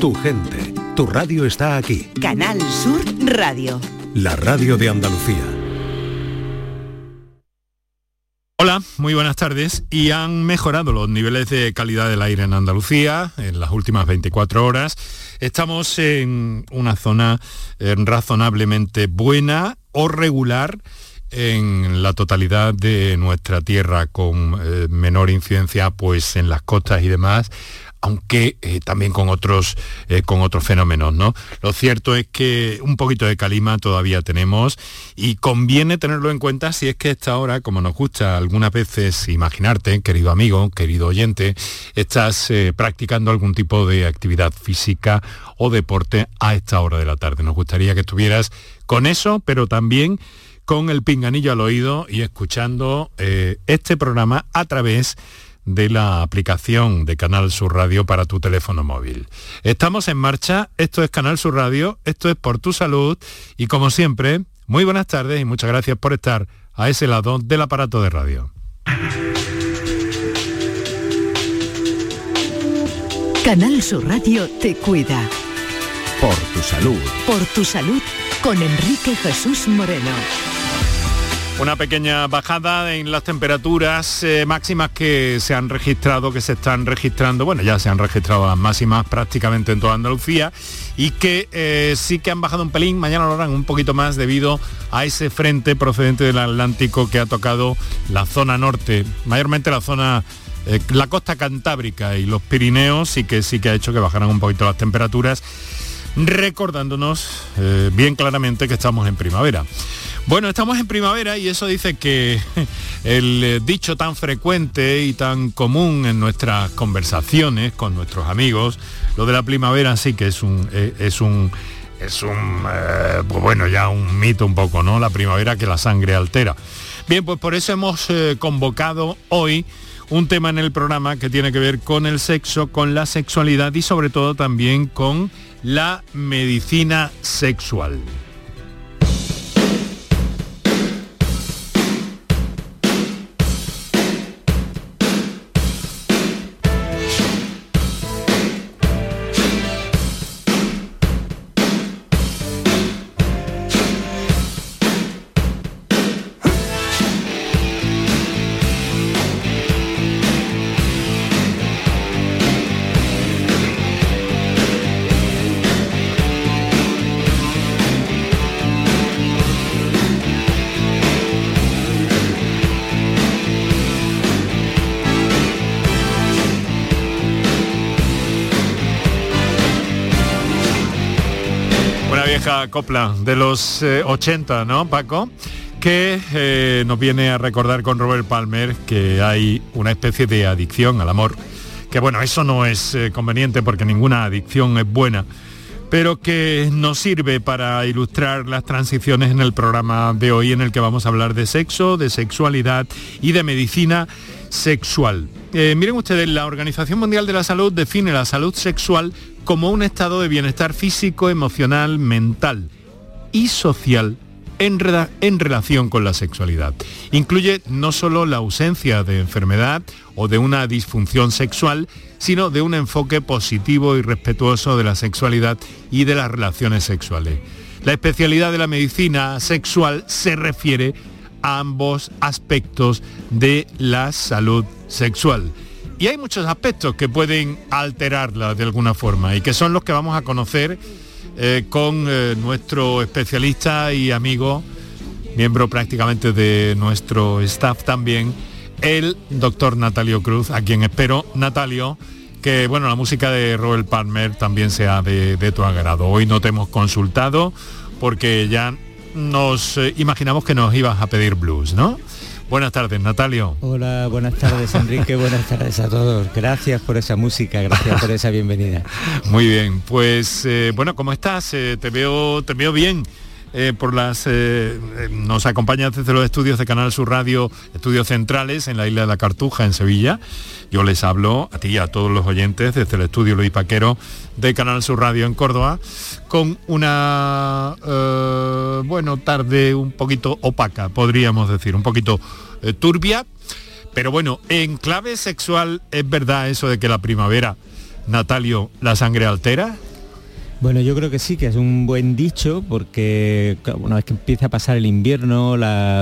Tu gente, tu radio está aquí. Canal Sur Radio. La radio de Andalucía. Hola, muy buenas tardes. Y han mejorado los niveles de calidad del aire en Andalucía en las últimas 24 horas. Estamos en una zona eh, razonablemente buena o regular en la totalidad de nuestra tierra con eh, menor incidencia pues en las costas y demás aunque eh, también con otros, eh, con otros fenómenos. ¿no? Lo cierto es que un poquito de calima todavía tenemos y conviene tenerlo en cuenta si es que esta hora, como nos gusta algunas veces imaginarte, querido amigo, querido oyente, estás practicando algún tipo de actividad física o deporte a esta hora de la tarde. Nos gustaría que estuvieras con eso, pero también con el pinganillo al oído y escuchando eh, este programa a través de la aplicación de Canal Sur Radio para tu teléfono móvil. Estamos en marcha, esto es Canal Sur Radio, esto es por tu salud y como siempre, muy buenas tardes y muchas gracias por estar a ese lado del aparato de radio. Canal Sur Radio te cuida. Por tu salud. Por tu salud con Enrique Jesús Moreno. Una pequeña bajada en las temperaturas eh, máximas que se han registrado, que se están registrando, bueno, ya se han registrado las máximas prácticamente en toda Andalucía y que eh, sí que han bajado un pelín, mañana lo harán un poquito más debido a ese frente procedente del Atlántico que ha tocado la zona norte, mayormente la zona eh, la costa cantábrica y los Pirineos y que sí que ha hecho que bajaran un poquito las temperaturas, recordándonos bien claramente que estamos en primavera. Bueno, estamos en primavera y eso dice que el eh, dicho tan frecuente y tan común en nuestras conversaciones con nuestros amigos, lo de la primavera sí que es un, eh, es un, es un, eh, pues bueno, ya un mito un poco, ¿no? La primavera que la sangre altera. Bien, pues por eso hemos convocado hoy un tema en el programa que tiene que ver con el sexo, con la sexualidad y sobre todo también con la medicina sexual. Copla de los 80, eh, ¿no, Paco? que eh, nos viene a recordar con Robert Palmer que hay una especie de adicción al amor, que bueno, eso no es eh, conveniente porque ninguna adicción es buena, pero que nos sirve para ilustrar las transiciones en el programa de hoy en el que vamos a hablar de sexo, de sexualidad y de medicina sexual. Miren ustedes, la Organización Mundial de la Salud define la salud sexual como un estado de bienestar físico, emocional, mental y social en, en, relación con la sexualidad. Incluye no solo la ausencia de enfermedad o de una disfunción sexual, sino de un enfoque positivo y respetuoso de la sexualidad y de las relaciones sexuales. La especialidad de la medicina sexual se refiere a ambos aspectos de la salud sexual y hay muchos aspectos que pueden alterarla de alguna forma y que son los que vamos a conocer eh, con eh, nuestro especialista y amigo, miembro prácticamente de nuestro staff también, el doctor Natalio Cruz, a quien espero, Natalio, que bueno, la música de Robert Palmer también sea de, tu agrado. Hoy no te hemos consultado porque ya nos eh, imaginamos que nos ibas a pedir blues, ¿no? Buenas tardes, Natalio. Hola, buenas tardes, Enrique. buenas tardes a todos. Gracias por esa música, gracias por esa bienvenida. Muy bien, pues eh, bueno, ¿cómo estás? Eh, te veo, te veo bien. Eh, por las nos acompaña desde los estudios de Canal Sur Radio, estudios centrales en la isla de la Cartuja, en Sevilla. Yo les hablo a ti y a todos los oyentes desde el estudio Luis Paquero de Canal Sur Radio en Córdoba, con una bueno tarde un poquito opaca, podríamos decir, un poquito turbia. Pero bueno, en clave sexual es verdad eso de que la primavera Natalio, ¿la sangre altera? Bueno, yo creo que sí, que es un buen dicho, porque una vez que empieza a pasar el invierno,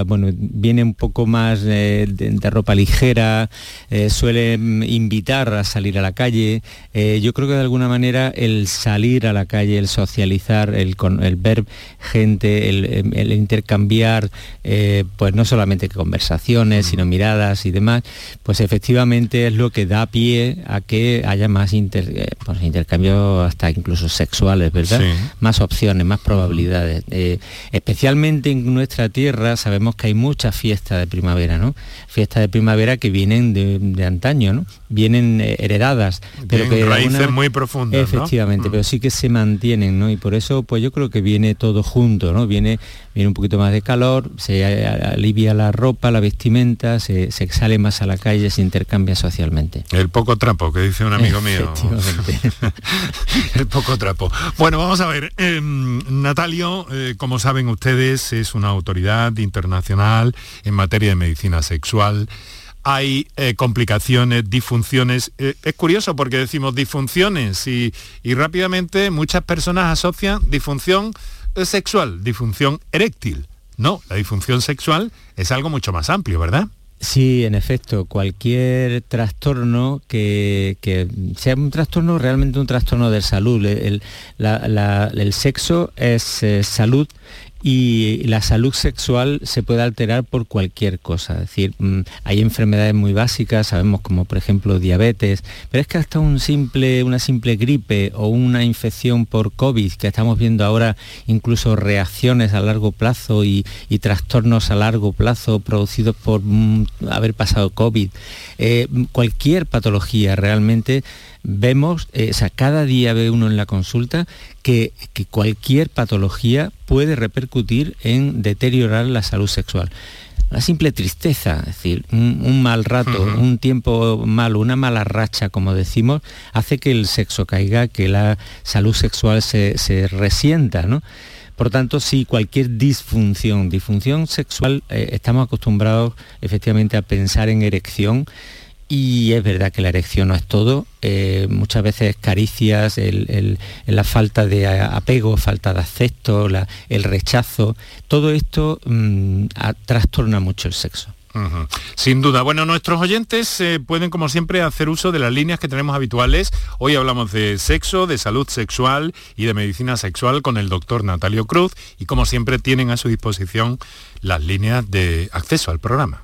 bueno, viene un poco más eh, de, ropa ligera, eh, suele invitar a salir a la calle. Eh, yo creo que de alguna manera el salir a la calle, el socializar, el, ver gente, el, intercambiar, pues no solamente conversaciones, sino miradas y demás, pues efectivamente es lo que da pie a que haya más pues, intercambio hasta incluso sexual ¿verdad? Más opciones, más probabilidades. Eh, especialmente en nuestra tierra sabemos que hay muchas fiestas de primavera, ¿no? Fiestas de primavera que vienen de, antaño, ¿no? Vienen eh, heredadas, pero que raíces muy profundas. Efectivamente, pero mm. sí que se mantienen, ¿no? Y por eso, pues yo creo que viene todo junto, ¿no? Viene, viene un poquito más de calor, se alivia la ropa, la vestimenta, se, se sale más a la calle, se intercambia socialmente. El poco trapo, que dice un amigo mío. El poco trapo. Bueno, vamos a ver. Em, Natalio, eh, como saben ustedes, es una autoridad internacional en materia de medicina sexual. Hay eh, complicaciones, disfunciones. Eh, es curioso porque decimos disfunciones y, y rápidamente muchas personas asocian disfunción sexual, disfunción eréctil. No, la disfunción sexual es algo mucho más amplio, ¿verdad? Sí, en efecto, cualquier trastorno que, sea un trastorno, realmente un trastorno de salud. El, el sexo es eh, salud y la salud sexual se puede alterar por cualquier cosa. Es decir, mm, hay enfermedades muy básicas, sabemos como por ejemplo diabetes, pero es que hasta un simple, una simple gripe o una infección por COVID, que estamos viendo ahora incluso reacciones a largo plazo y, trastornos a largo plazo producidos por mm, haber pasado COVID, eh, cualquier patología realmente vemos, eh, o sea, cada día ve uno en la consulta que, cualquier patología puede repercutir en deteriorar la salud sexual. La simple tristeza, es decir, un, mal rato, un tiempo malo, una mala racha, como decimos, hace que el sexo caiga, que la salud sexual se, resienta, ¿no? Por tanto, si cualquier disfunción, disfunción sexual, eh, estamos acostumbrados efectivamente a pensar en erección, y es verdad que la erección no es todo, eh, muchas veces caricias, la falta de apego, falta de acepto, el rechazo, todo esto mm, trastorna mucho el sexo. Sin duda. Bueno, nuestros oyentes eh, pueden, como siempre, hacer uso de las líneas que tenemos habituales. Hoy hablamos de sexo, de salud sexual y de medicina sexual con el doctor Natalio Cruz y, como siempre, tienen a su disposición las líneas de acceso al programa.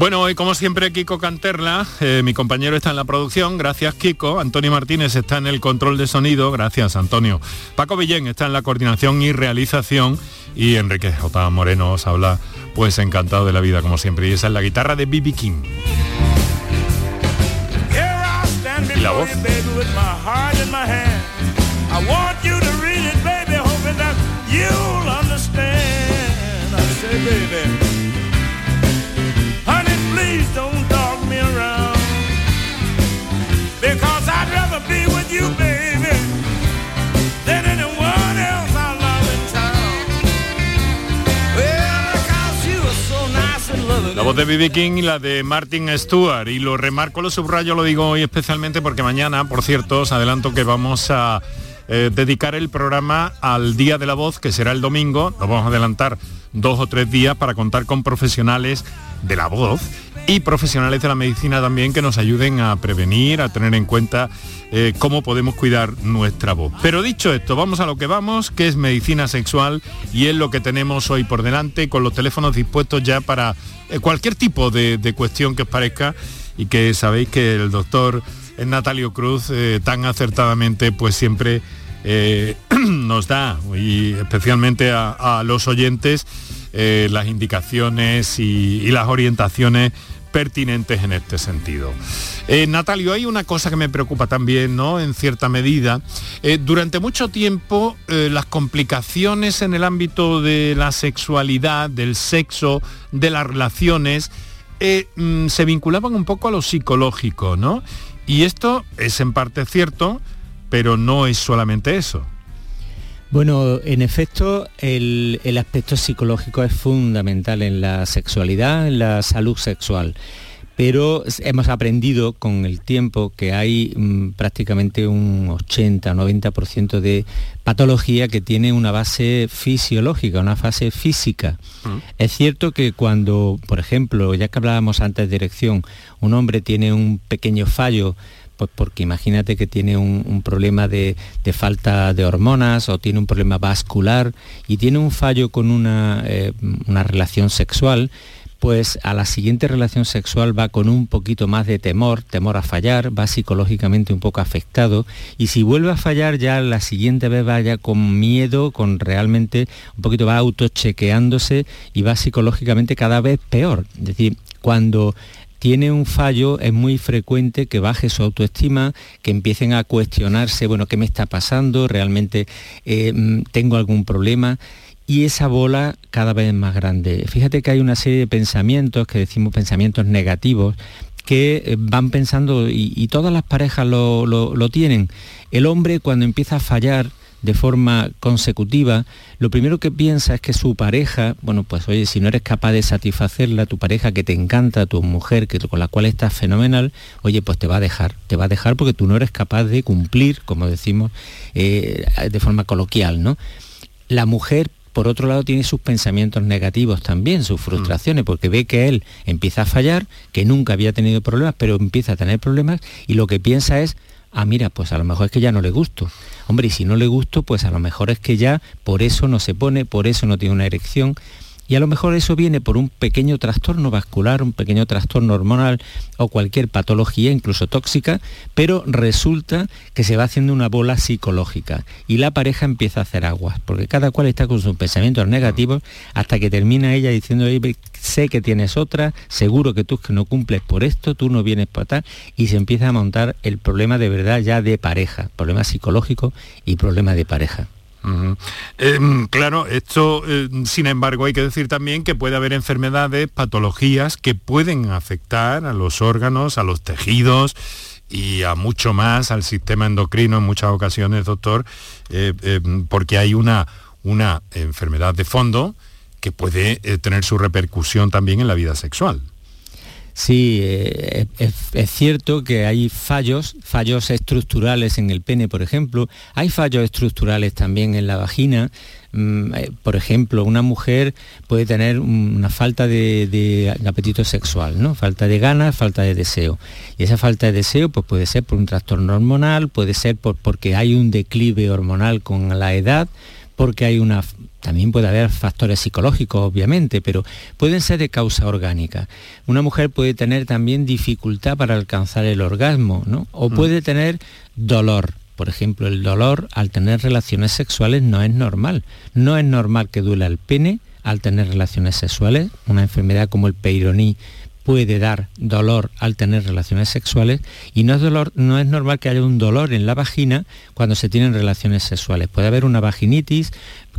Bueno, hoy como siempre Kiko Canterla, eh, mi compañero está en la producción, gracias Kiko. Antonio Martínez está en el control de sonido, gracias Antonio. Paco Villén está en la coordinación y realización y Enrique J. Moreno os habla, pues encantado de la vida como siempre. Y esa es la guitarra de Bibi King. Y la voz. La voz de B.B. King y la de Martin Stewart. Y lo remarco, lo subrayo, lo digo hoy especialmente porque mañana, por cierto, os adelanto que vamos a eh, dedicar el programa al Día de la Voz, que será el domingo. Nos vamos a adelantar dos o tres días para contar con profesionales de la voz y profesionales de la medicina también que nos ayuden a prevenir, a tener en cuenta eh, cómo podemos cuidar nuestra voz. Pero dicho esto, vamos a lo que vamos, que es medicina sexual y es lo que tenemos hoy por delante con los teléfonos dispuestos ya para eh, cualquier tipo de, cuestión que os parezca y que sabéis que el doctor Natalio Cruz eh, tan acertadamente pues siempre nos da y especialmente a, los oyentes las indicaciones y, las orientaciones pertinentes en este sentido. Eh, Natalio, hay una cosa que me preocupa también, ¿no? En cierta medida. Eh, durante mucho tiempo eh, las complicaciones en el ámbito de la sexualidad, del sexo, de las relaciones, mm, se vinculaban un poco a lo psicológico, ¿no? Y esto es en parte cierto, pero no es solamente eso. Bueno, en efecto, el, aspecto psicológico es fundamental en la sexualidad, en la salud sexual pero hemos aprendido con el tiempo que hay mm, prácticamente un 80-90% de patología que tiene una base fisiológica, una fase física. Mm. Es cierto que cuando, por ejemplo, ya que hablábamos antes de dirección, un hombre tiene un pequeño fallo pues porque imagínate que tiene un, problema de, falta de hormonas o tiene un problema vascular y tiene un fallo con una, eh, una relación sexual, pues a la siguiente relación sexual va con un poquito más de temor, temor a fallar, va psicológicamente un poco afectado y si vuelve a fallar ya la siguiente vez vaya con miedo, con realmente un poquito va autochequeándose y va psicológicamente cada vez peor. Es decir, cuando tiene un fallo, es muy frecuente que baje su autoestima, que empiecen a cuestionarse, bueno, ¿qué me está pasando? ¿Realmente eh, tengo algún problema? y esa bola cada vez más grande. Fíjate que hay una serie de pensamientos, que decimos pensamientos negativos, que eh, van pensando, y, todas las parejas lo, tienen, el hombre cuando empieza a fallar de forma consecutiva, lo primero que piensa es que su pareja, bueno, pues oye, si no eres capaz de satisfacerla, tu pareja que te encanta, tu mujer que, con la cual estás fenomenal, oye, pues te va a dejar, te va a dejar porque tú no eres capaz de cumplir, como decimos eh, de forma coloquial, ¿no? La mujer por otro lado tiene sus pensamientos negativos también, sus frustraciones, porque ve que él empieza a fallar, que nunca había tenido problemas, pero empieza a tener problemas y lo que piensa es, ah, mira, pues a lo mejor es que ya no le gusto. Hombre, y si no le gusto, pues a lo mejor es que ya por eso no se pone, por eso no tiene una erección. Y a lo mejor eso viene por un pequeño trastorno vascular, un pequeño trastorno hormonal o cualquier patología, incluso tóxica, pero resulta que se va haciendo una bola psicológica y la pareja empieza a hacer aguas, porque cada cual está con sus pensamientos negativos hasta que termina ella diciendo, sé que tienes otra, seguro que tú que no cumples por esto, tú no vienes para tal, y se empieza a montar el problema de verdad ya de pareja, problema psicológico y problema de pareja. Em, claro, esto, eh, sin embargo, hay que decir también que puede haber enfermedades, patologías que pueden afectar a los órganos, a los tejidos y a mucho más al sistema endocrino en muchas ocasiones, doctor, eh, em, porque hay una, una enfermedad de fondo que puede eh, tener su repercusión también en la vida sexual. Sí, eh, es, cierto que hay fallos, fallos estructurales en el pene, por ejemplo. Hay fallos estructurales también en la vagina. Mm, eh, por ejemplo, una mujer puede tener una falta de, apetito sexual, ¿no? Falta de ganas, falta de deseo. Y esa falta de deseo pues, puede ser por un trastorno hormonal, puede ser por, porque hay un declive hormonal con la edad, porque hay una también puede haber factores psicológicos, obviamente, pero pueden ser de causa orgánica. Una mujer puede tener también dificultad para alcanzar el orgasmo, ¿no? O mm. puede tener dolor. Por ejemplo, el dolor al tener relaciones sexuales no es normal. No es normal que duela el pene al tener relaciones sexuales. Una enfermedad como el peironí puede dar dolor al tener relaciones sexuales y no es, dolor, no es normal que haya un dolor en la vagina cuando se tienen relaciones sexuales. Puede haber una vaginitis,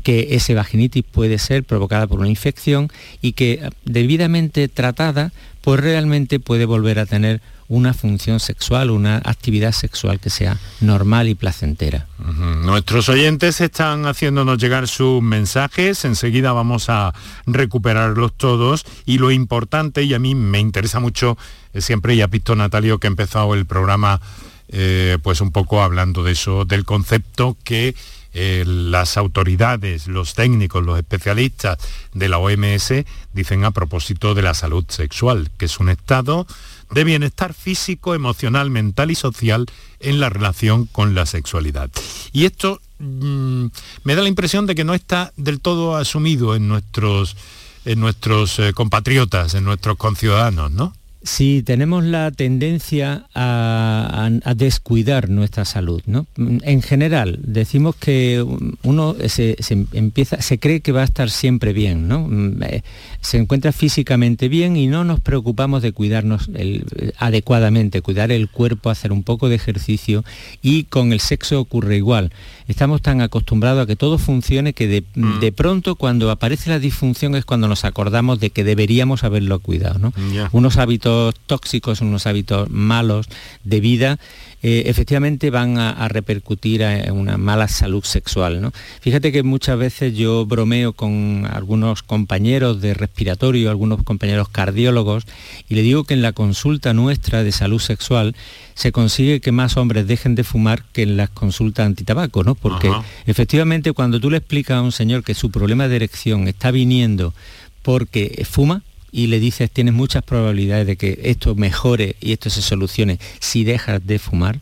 que ese vaginitis puede ser provocada por una infección y que debidamente tratada, pues realmente puede volver a tener una función sexual, una actividad sexual que sea normal y placentera. Nuestros oyentes están haciéndonos llegar sus mensajes, enseguida vamos a recuperarlos todos. Y lo importante, y a mí me interesa mucho, eh, siempre ya visto Natalio que ha empezado el programa eh, pues un poco hablando de eso, del concepto que eh, las autoridades, los técnicos, los especialistas de la OMS dicen a propósito de la salud sexual, que es un estado de bienestar físico, emocional, mental y social en la relación con la sexualidad. Y esto mm, me da la impresión de que no está del todo asumido en nuestros, en nuestros eh, compatriotas, en nuestros conciudadanos, ¿no? Sí, tenemos la tendencia a, descuidar nuestra salud. ¿no? En general, decimos que uno se, empieza, se cree que va a estar siempre bien, ¿no? Eh, se encuentra físicamente bien y no nos preocupamos de cuidarnos adecuadamente, cuidar el cuerpo, hacer un poco de ejercicio y con el sexo ocurre igual. Estamos tan acostumbrados a que todo funcione que de, mm. pronto cuando aparece la disfunción es cuando nos acordamos de que deberíamos haberlo cuidado. ¿no? Unos hábitos tóxicos, unos hábitos malos de vida, eh, efectivamente van a, repercutir en una mala salud sexual. ¿no? Fíjate que muchas veces yo bromeo con algunos compañeros de respiratorio, algunos compañeros cardiólogos, y le digo que en la consulta nuestra de salud sexual se consigue que más hombres dejen de fumar que en las consultas antitabaco, ¿no? Porque efectivamente cuando tú le explicas a un señor que su problema de erección está viniendo porque fuma, y le dices tienes muchas probabilidades de que esto mejore y esto se solucione si dejas de fumar,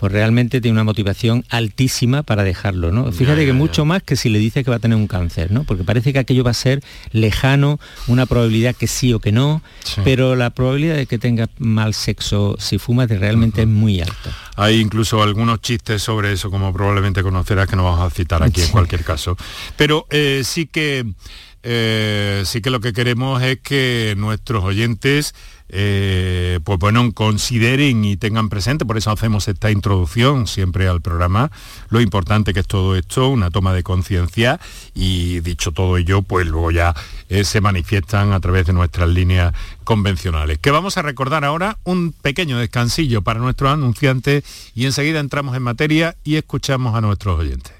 pues realmente tiene una motivación altísima para dejarlo, ¿no? Fíjate que mucho más que si le dices que va a tener un cáncer, ¿no? Porque parece que aquello va a ser lejano, una probabilidad que sí o que no, pero la probabilidad de que tenga mal sexo si fumas realmente es muy alta. Hay incluso algunos chistes sobre eso, como probablemente conocerás, que no vamos a citar aquí en cualquier caso. Pero eh, sí que eh, sí que lo que queremos es que nuestros oyentes eh, pues bueno, consideren y tengan presente, por eso hacemos esta introducción siempre al programa, lo importante que es todo esto, una toma de conciencia y dicho todo ello, pues luego ya eh, se manifiestan a través de nuestras líneas convencionales. Que vamos a recordar ahora un pequeño descansillo para nuestros anunciantes y enseguida entramos en materia y escuchamos a nuestros oyentes.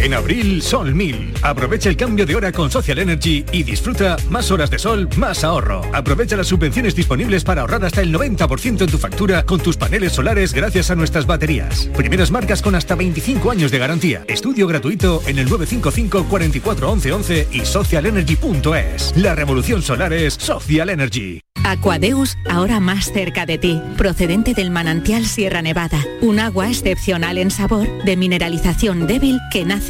En abril, Sol 1000. Aprovecha el cambio de hora con Social Energy y disfruta más horas de sol, más ahorro. Aprovecha las subvenciones disponibles para ahorrar hasta el 90% en tu factura con tus paneles solares gracias a nuestras baterías. Primeras marcas con hasta 25 años de garantía. Estudio gratuito en el 955 44 11 y socialenergy.es. La revolución solar es Social Energy. Aquadeus, ahora más cerca de ti, procedente del manantial Sierra Nevada, un agua excepcional en sabor, de mineralización débil que nace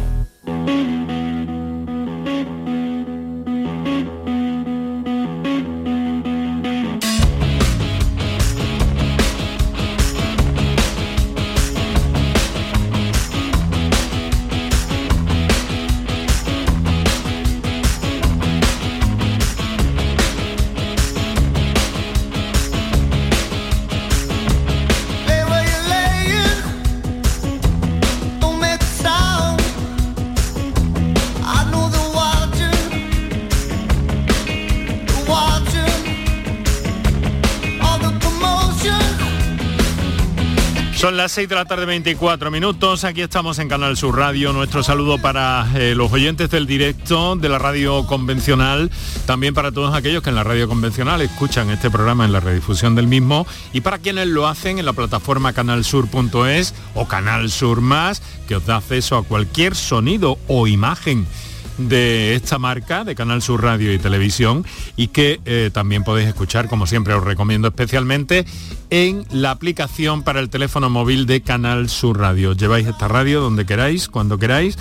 Las 6 de la tarde 24 minutos, aquí estamos en Canal Sur Radio, nuestro saludo para eh, los oyentes del directo de la radio convencional, también para todos aquellos que en la radio convencional escuchan este programa en la redifusión del mismo y para quienes lo hacen en la plataforma canalsur.es o Canal Sur Más, que os da acceso a cualquier sonido o imagen de esta marca de Canal Sur Radio y Televisión y que eh, también podéis escuchar, como siempre os recomiendo especialmente, en la aplicación para el teléfono móvil de Canal Sur Radio. Lleváis esta radio donde queráis, cuando queráis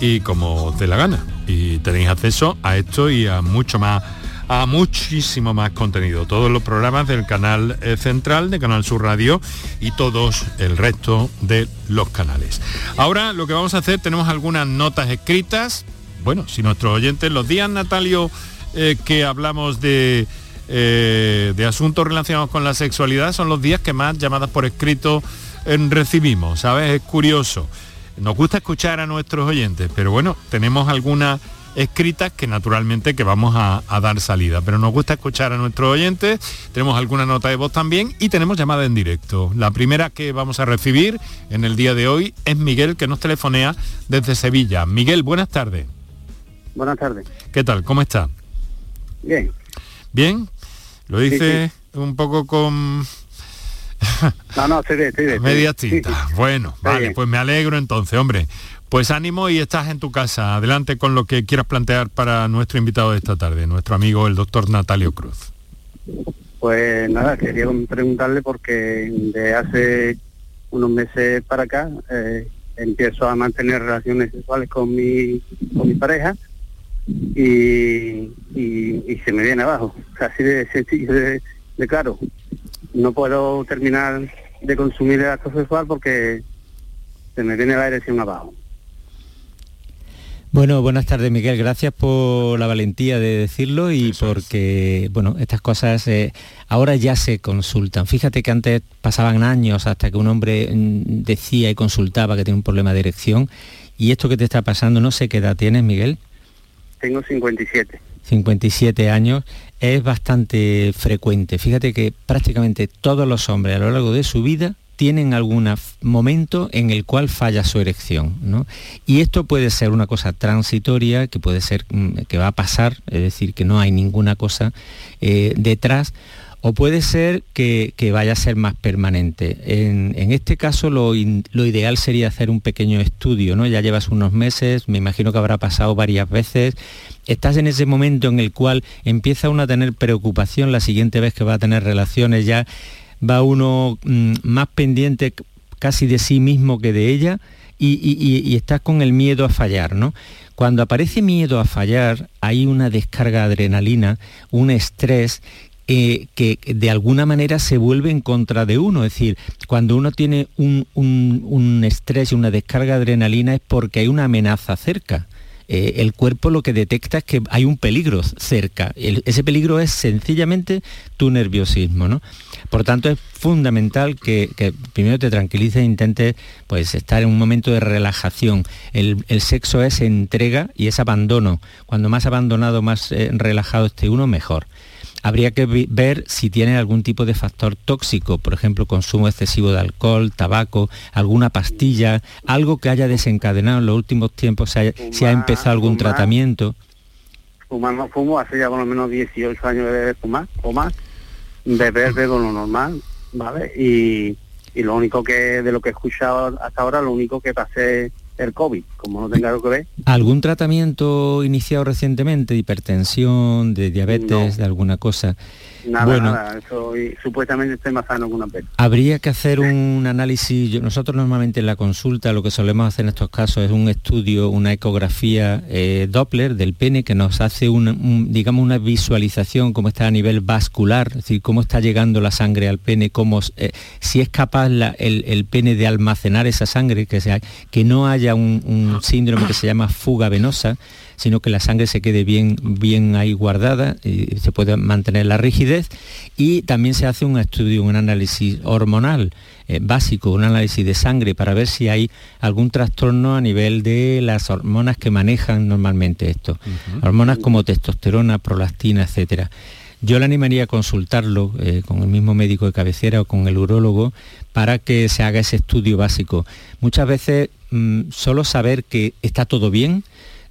y como os la gana. Y tenéis acceso a esto y a mucho más a muchísimo más contenido. Todos los programas del canal eh, central de Canal Sur Radio y todos el resto de los canales. Ahora lo que vamos a hacer, tenemos algunas notas escritas bueno, si nuestros oyentes, los días, Natalio, eh, que hablamos de, eh, de asuntos relacionados con la sexualidad, son los días que más llamadas por escrito eh, recibimos, ¿sabes? Es curioso. Nos gusta escuchar a nuestros oyentes, pero bueno, tenemos algunas escritas que naturalmente que vamos a, a, dar salida. Pero nos gusta escuchar a nuestros oyentes, tenemos alguna nota de voz también y tenemos llamada en directo. La primera que vamos a recibir en el día de hoy es Miguel que nos telefonea desde Sevilla. Miguel, buenas tardes. Buenas tardes. ¿Qué tal? ¿Cómo está? Bien. ¿Bien? Lo dice un poco con... no, no, estoy bien, estoy bien. Media tinta. Bueno, vale, pues me alegro entonces, hombre. Pues ánimo y estás en tu casa. Adelante con lo que quieras plantear para nuestro invitado de esta tarde, nuestro amigo el doctor Natalio Cruz. Pues nada, quería preguntarle porque de hace unos meses para acá eh, empiezo a mantener relaciones sexuales con mi, con mi pareja y, y, se me viene abajo. Así de sencillo, de, claro. No puedo terminar de consumir el acto sexual porque se me viene la erección abajo. Bueno, buenas tardes Miguel, gracias por la valentía de decirlo y porque, bueno, estas cosas eh, ahora ya se consultan. Fíjate que antes pasaban años hasta que un hombre mm, decía y consultaba que tiene un problema de erección y esto que te está pasando, no sé qué edad tienes Miguel. Tengo 57. 57 años, es bastante frecuente. Fíjate que prácticamente todos los hombres a lo largo de su vida tienen algún momento en el cual falla su erección. ¿no? Y esto puede ser una cosa transitoria, que puede ser mm, que va a pasar, es decir, que no hay ninguna cosa eh, detrás, o puede ser que, vaya a ser más permanente. En, este caso lo, ideal sería hacer un pequeño estudio, ¿no? Ya llevas unos meses, me imagino que habrá pasado varias veces. Estás en ese momento en el cual empieza uno a tener preocupación la siguiente vez que va a tener relaciones, ya va uno mm, más pendiente casi de sí mismo que de ella y, y estás con el miedo a fallar, ¿no? Cuando aparece miedo a fallar, hay una descarga de adrenalina, un estrés eh, que de alguna manera se vuelve en contra de uno. Es decir, cuando uno tiene un, estrés y una descarga de adrenalina es porque hay una amenaza cerca. Eh, el cuerpo lo que detecta es que hay un peligro cerca. ese peligro es sencillamente tu nerviosismo. ¿no? Por tanto, es fundamental que, primero te tranquilices e intentes pues, estar en un momento de relajación. El, sexo es entrega y es abandono. Cuando más abandonado, más eh, relajado esté uno, mejor habría que ver si tiene algún tipo de factor tóxico, por ejemplo, consumo excesivo de alcohol, tabaco, alguna pastilla, algo que haya desencadenado en los últimos tiempos, si, ha empezado algún tratamiento. Fumar no fumo, hace ya por lo menos 18 años de fumar o más, beber bebo lo normal, ¿vale? Y, y lo único que, de lo que he escuchado hasta ahora, lo único que pasé el COVID, como no tenga algo que ver. ¿Algún tratamiento iniciado recientemente de hipertensión, de diabetes, de alguna cosa? Nada, bueno, nada, supuestamente estoy más sano que una pena. Habría que hacer un análisis, nosotros normalmente en la consulta lo que solemos hacer en estos casos es un estudio, una ecografía eh, Doppler del pene que nos hace digamos una visualización cómo está a nivel vascular, es decir, cómo está llegando la sangre al pene, cómo, eh, si es capaz el, pene de almacenar esa sangre, que, sea, que no haya un, un síndrome que se llama fuga venosa, sino que la sangre se quede bien, bien ahí guardada, y se puede mantener la rigidez y también se hace un estudio, un análisis hormonal eh, básico, un análisis de sangre para ver si hay algún trastorno a nivel de las hormonas que manejan normalmente esto. Hormonas como testosterona, prolactina, etcétera. yo le animaría a consultarlo eh, con el mismo médico de cabecera o con el urólogo para que se haga ese estudio básico. Muchas veces mm, solo saber que está todo bien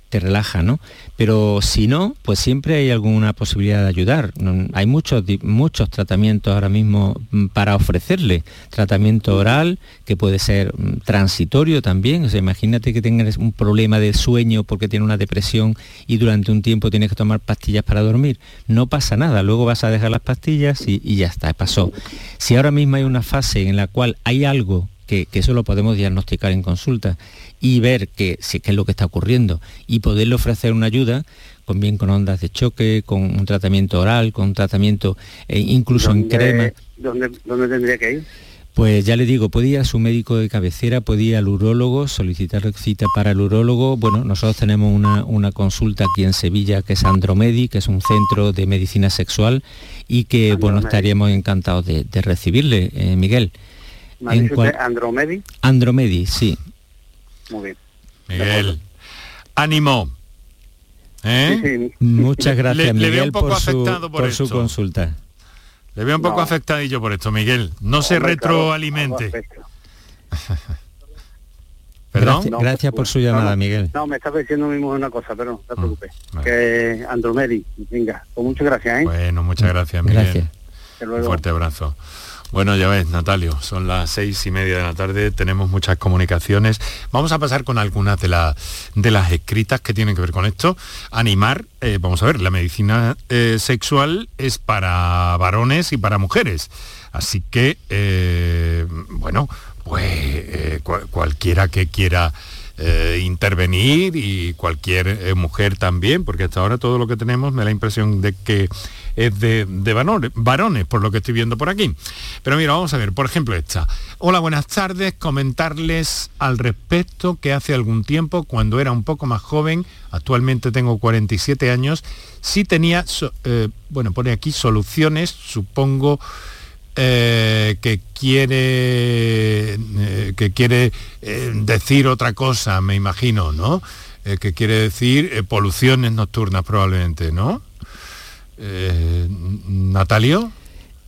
te relaja, ¿no? Pero si no, pues siempre hay alguna posibilidad de ayudar. Hay muchos, muchos tratamientos ahora mismo mm, para ofrecerle. Tratamiento oral, que puede ser mm, transitorio también. O sea, imagínate que tengas un problema de sueño porque tiene una depresión y durante un tiempo tienes que tomar pastillas para dormir. No pasa nada, luego vas a dejar las pastillas y, y ya está, pasó. Si ahora mismo hay una fase en la cual hay algo que, eso lo podemos diagnosticar en consulta y ver qué es lo que está ocurriendo y poderle ofrecer una ayuda con bien con ondas de choque, con un tratamiento oral, con un tratamiento eh, incluso en crema. ¿dónde, ¿Dónde tendría que ir? Pues ya le digo, puede ir a su médico de cabecera, ir al urólogo, solicitar cita para el urólogo. Bueno, nosotros tenemos una, consulta aquí en Sevilla que es Andromedi, que es un centro de medicina sexual y que, bueno, estaríamos encantados de, recibirle, eh, Miguel. Andromedi? Andromedi, sí. Muy bien. Miguel, ánimo. ¿Eh? Muchas gracias, Miguel, por, su, por, su, consulta. Le veo un poco afectadillo por esto, Miguel. No, se retroalimente. ¿Perdón? Gracias, por su llamada, Miguel. No, me está diciendo mismo una cosa, pero no te mm, preocupes. Que Andromedi, venga, pues muchas gracias. ¿eh? Bueno, muchas gracias, Miguel. Gracias. Un fuerte abrazo. Bueno, ya ves, Natalio, son las seis y media de la tarde, tenemos muchas comunicaciones. Vamos a pasar con algunas de, de las escritas que tienen que ver con esto. Animar, eh, vamos a ver, la medicina eh, sexual es para varones y para mujeres. Así que, eh, bueno, pues cualquiera que quiera intervenir y cualquier mujer también, porque hasta ahora todo lo que tenemos me da la impresión de que es de, varones, por lo que estoy viendo por aquí. Pero mira, vamos a ver, por ejemplo esta. Hola, buenas tardes. Comentarles al respecto que hace algún tiempo, cuando era un poco más joven, actualmente tengo 47 años, sí tenía, eh, bueno, pone aquí soluciones, supongo... Eh, que quiere eh, que quiere decir otra cosa, me imagino, ¿no? que quiere decir poluciones nocturnas probablemente, ¿no? Eh, Natalio.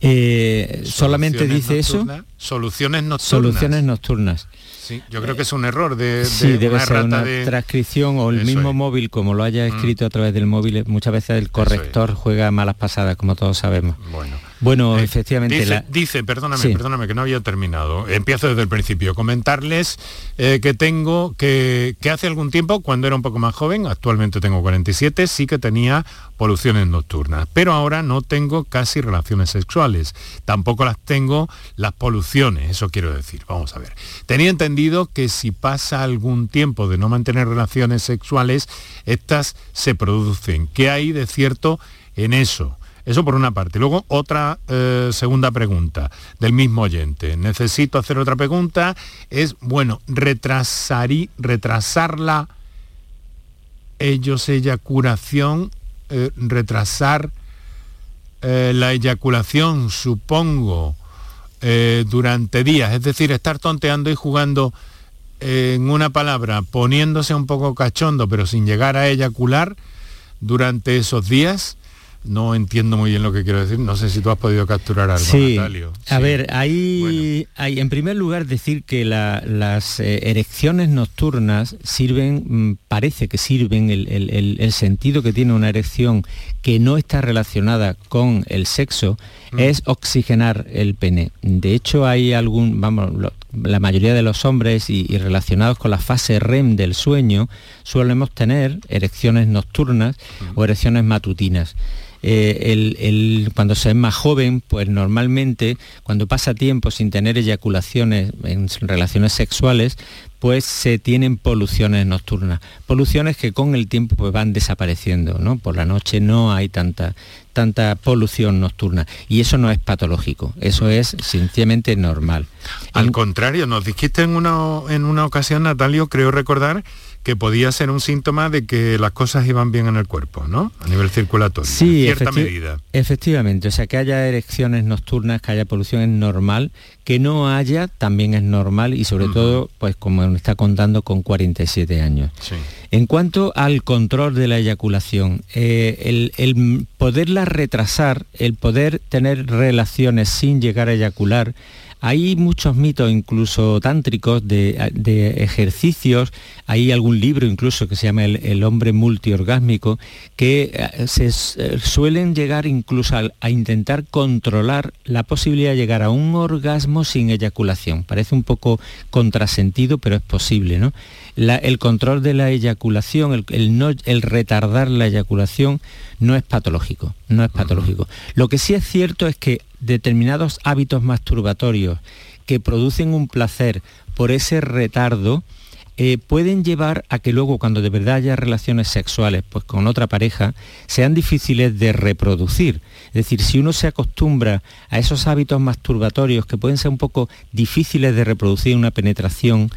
Eh, solamente dice eso. Soluciones nocturnas. Soluciones nocturnas. Sí, yo creo que es un error de, sí, debe ser una transcripción o el mismo móvil como lo haya mm. escrito a través del móvil. Muchas veces el corrector juega malas pasadas, como todos sabemos. Bueno. Bueno, eh, efectivamente. Dice, perdóname, perdóname, que no había terminado. Empiezo desde el principio. Comentarles eh, que tengo, que, que, hace algún tiempo, cuando era un poco más joven, actualmente tengo 47, sí que tenía poluciones nocturnas. Pero ahora no tengo casi relaciones sexuales. Tampoco las tengo las poluciones, eso quiero decir. Vamos a ver. Tenía entendido que si pasa algún tiempo de no mantener relaciones sexuales, estas se producen. ¿Qué hay de cierto en eso? Eso por una parte. Luego otra eh, segunda pregunta del mismo oyente. Necesito hacer otra pregunta. Es, bueno, retrasarí, retrasarla ellos eyaculación, eh, retrasar eh, la eyaculación, supongo, durante días. Es decir, estar tonteando y jugando en una palabra, poniéndose un poco cachondo, pero sin llegar a eyacular durante esos días no entiendo muy bien lo que quiero decir. No sé si tú has podido capturar algo, sí. A ver, hay, hay, en primer lugar, decir que las eh, erecciones nocturnas sirven, mm, parece que sirven, el, sentido que tiene una erección que no está relacionada con el sexo, mm. es oxigenar el pene. De hecho, hay algún, vamos, la mayoría de los hombres y, relacionados con la fase REM del sueño, suelemos tener erecciones nocturnas mm. o erecciones matutinas. Eh, cuando se es más joven, pues normalmente cuando pasa tiempo sin tener eyaculaciones en relaciones sexuales, pues se tienen poluciones nocturnas. Poluciones que con el tiempo pues van desapareciendo, ¿no? Por la noche no hay tanta, tanta polución nocturna. Y eso no es patológico, eso es sencillamente normal. Al contrario, nos dijiste en una, en una ocasión, Natalio, creo recordar, que podía ser un síntoma de que las cosas iban bien en el cuerpo, ¿no? A nivel circulatorio, sí, en cierta medida. Efectivamente, o sea, que haya erecciones nocturnas, que haya polución es normal, Que no haya también es normal y sobre todo, pues como me está contando, con 47 años. En cuanto al control de la eyaculación, eh, el, el poderla retrasar, el poder tener relaciones sin llegar a eyacular, hay muchos mitos incluso tántricos de, ejercicios, hay algún libro incluso que se llama El, hombre multiorgásmico, que eh, se eh, suelen llegar incluso a, intentar controlar la posibilidad de llegar a un orgasmo sin eyaculación. Parece un poco contrasentido, pero es posible. ¿no? El control de la eyaculación, el, no, el retardar la eyaculación, no es patológico, no es patológico. Lo que sí es cierto es que determinados hábitos masturbatorios que producen un placer por ese retardo, eh, pueden llevar a que luego cuando de verdad haya relaciones sexuales pues con otra pareja sean difíciles de reproducir. Es decir, si uno se acostumbra a esos hábitos masturbatorios que pueden ser un poco difíciles de reproducir una penetración,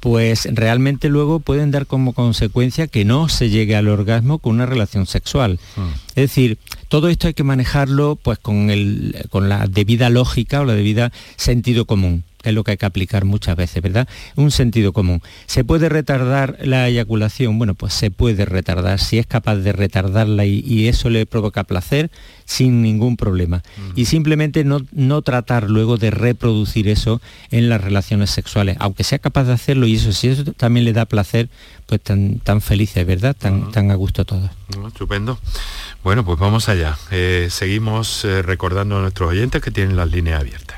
pues realmente luego pueden dar como consecuencia que no se llegue al orgasmo con una relación sexual. Ah. Es decir, todo esto hay que manejarlo pues con, el, con la debida lógica o la debida sentido común que es lo que hay que aplicar muchas veces, ¿verdad? Un sentido común. ¿Se puede retardar la eyaculación? Bueno, pues se puede retardar. Si es capaz de retardarla y, eso le provoca placer, sin ningún problema. Y simplemente no, no, tratar luego de reproducir eso en las relaciones sexuales. Aunque sea capaz de hacerlo y eso, si eso también le da placer, pues tan, tan felices, ¿verdad? Tan, tan a gusto todos. estupendo. Bueno, pues vamos allá. Eh, seguimos eh, recordando a nuestros oyentes que tienen las líneas abiertas.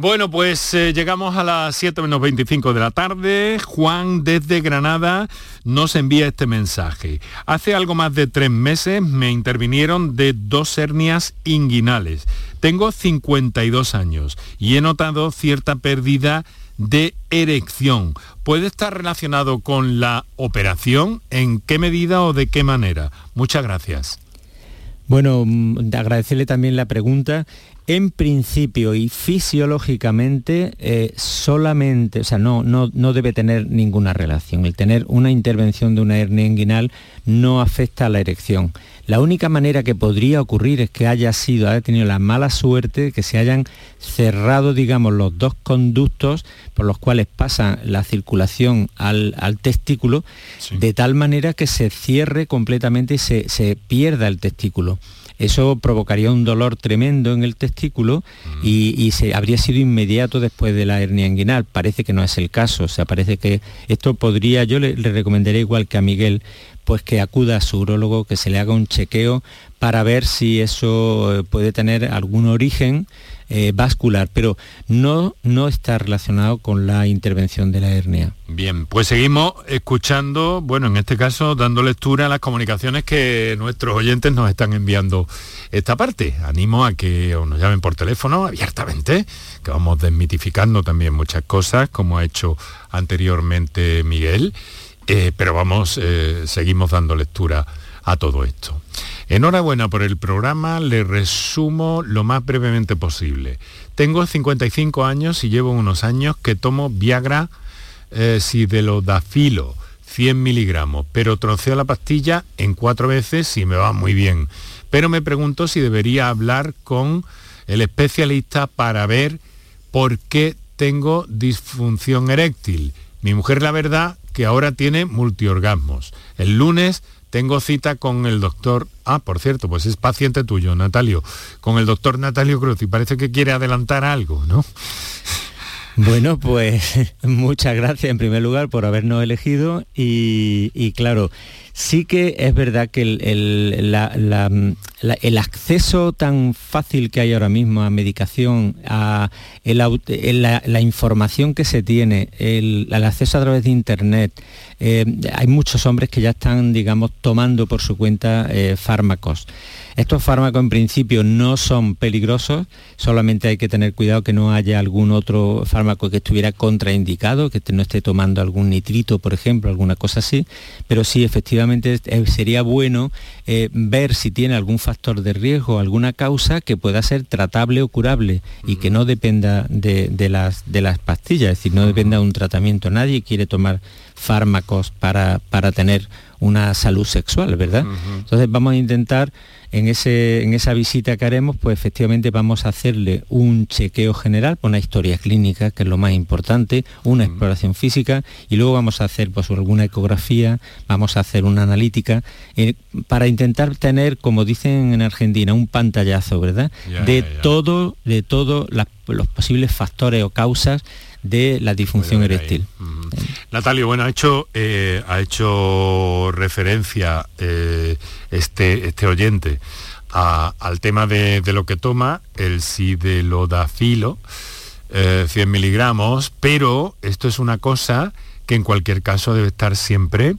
Bueno, pues eh, llegamos a las 7 menos 25 de la tarde. Juan desde Granada nos envía este mensaje. Hace algo más de tres meses me intervinieron de dos hernias inguinales. Tengo 52 años y he notado cierta pérdida de erección. ¿Puede estar relacionado con la operación? ¿En qué medida o de qué manera? Muchas gracias. Bueno, mm, agradecerle también la pregunta en principio y fisiológicamente eh, solamente, o sea, no, no, no, debe tener ninguna relación. El tener una intervención de una hernia inguinal no afecta a la erección. La única manera que podría ocurrir es que haya sido, haya tenido la mala suerte de que se hayan cerrado, digamos, los dos conductos por los cuales pasa la circulación al, testículo, de tal manera que se cierre completamente y se, se pierda el testículo eso provocaría un dolor tremendo en el testículo mm. y, se, habría sido inmediato después de la hernia inguinal. Parece que no es el caso, o sea, parece que esto podría, yo le, le recomendaría igual que a Miguel, pues que acuda a su urólogo, que se le haga un chequeo para ver si eso eh, puede tener algún origen eh, vascular, pero no, no está relacionado con la intervención de la hernia. Bien, pues seguimos escuchando, bueno, en este caso dando lectura a las comunicaciones que nuestros oyentes nos están enviando esta parte. Animo a que nos llamen por teléfono abiertamente, que vamos desmitificando también muchas cosas, como ha hecho anteriormente Miguel, eh, pero vamos, eh, seguimos dando lectura a todo esto. Enhorabuena por el programa, le resumo lo más brevemente posible. Tengo 55 años y llevo unos años que tomo Viagra eh, Sidelodafilo, 100 miligramos, pero troceo la pastilla en cuatro veces y me va muy bien. Pero me pregunto si debería hablar con el especialista para ver por qué tengo disfunción eréctil. Mi mujer, la verdad, que ahora tiene multiorgasmos. El lunes tengo cita con el doctor, ah, por cierto, pues es paciente tuyo, Natalio, con el doctor Natalio Cruz y parece que quiere adelantar algo, ¿no? Bueno, pues muchas gracias en primer lugar por habernos elegido y, claro, sí que es verdad que el acceso tan fácil que hay ahora mismo a medicación, a la, información que se tiene, el, acceso a través de Internet, eh, hay muchos hombres que ya están, digamos, tomando por su cuenta eh, fármacos. Estos fármacos en principio no son peligrosos, solamente hay que tener cuidado que no haya algún otro fármaco que estuviera contraindicado, que no esté tomando algún nitrito, por ejemplo, alguna cosa así, pero sí efectivamente eh, sería bueno eh, ver si tiene algún factor de riesgo, alguna causa que pueda ser tratable o curable y que no dependa de, las, de las pastillas, es decir, no dependa de un tratamiento. Nadie quiere tomar fármacos para, para tener una salud sexual, ¿verdad? Entonces vamos a intentar en, ese, en esa visita que haremos, pues efectivamente vamos a hacerle un chequeo general, una historia clínica, que es lo más importante, una exploración física y luego vamos a hacer pues alguna ecografía, vamos a hacer una analítica eh, para intentar tener, como dicen en Argentina, un pantallazo, ¿verdad? de todo, de todos los posibles factores o causas de la disfunción eréctil. Natalio, bueno, ha hecho, eh, ha hecho referencia eh, este, este oyente al tema de, lo que toma, el sidelodafilo, eh, 100 miligramos, pero esto es una cosa que en cualquier caso debe estar siempre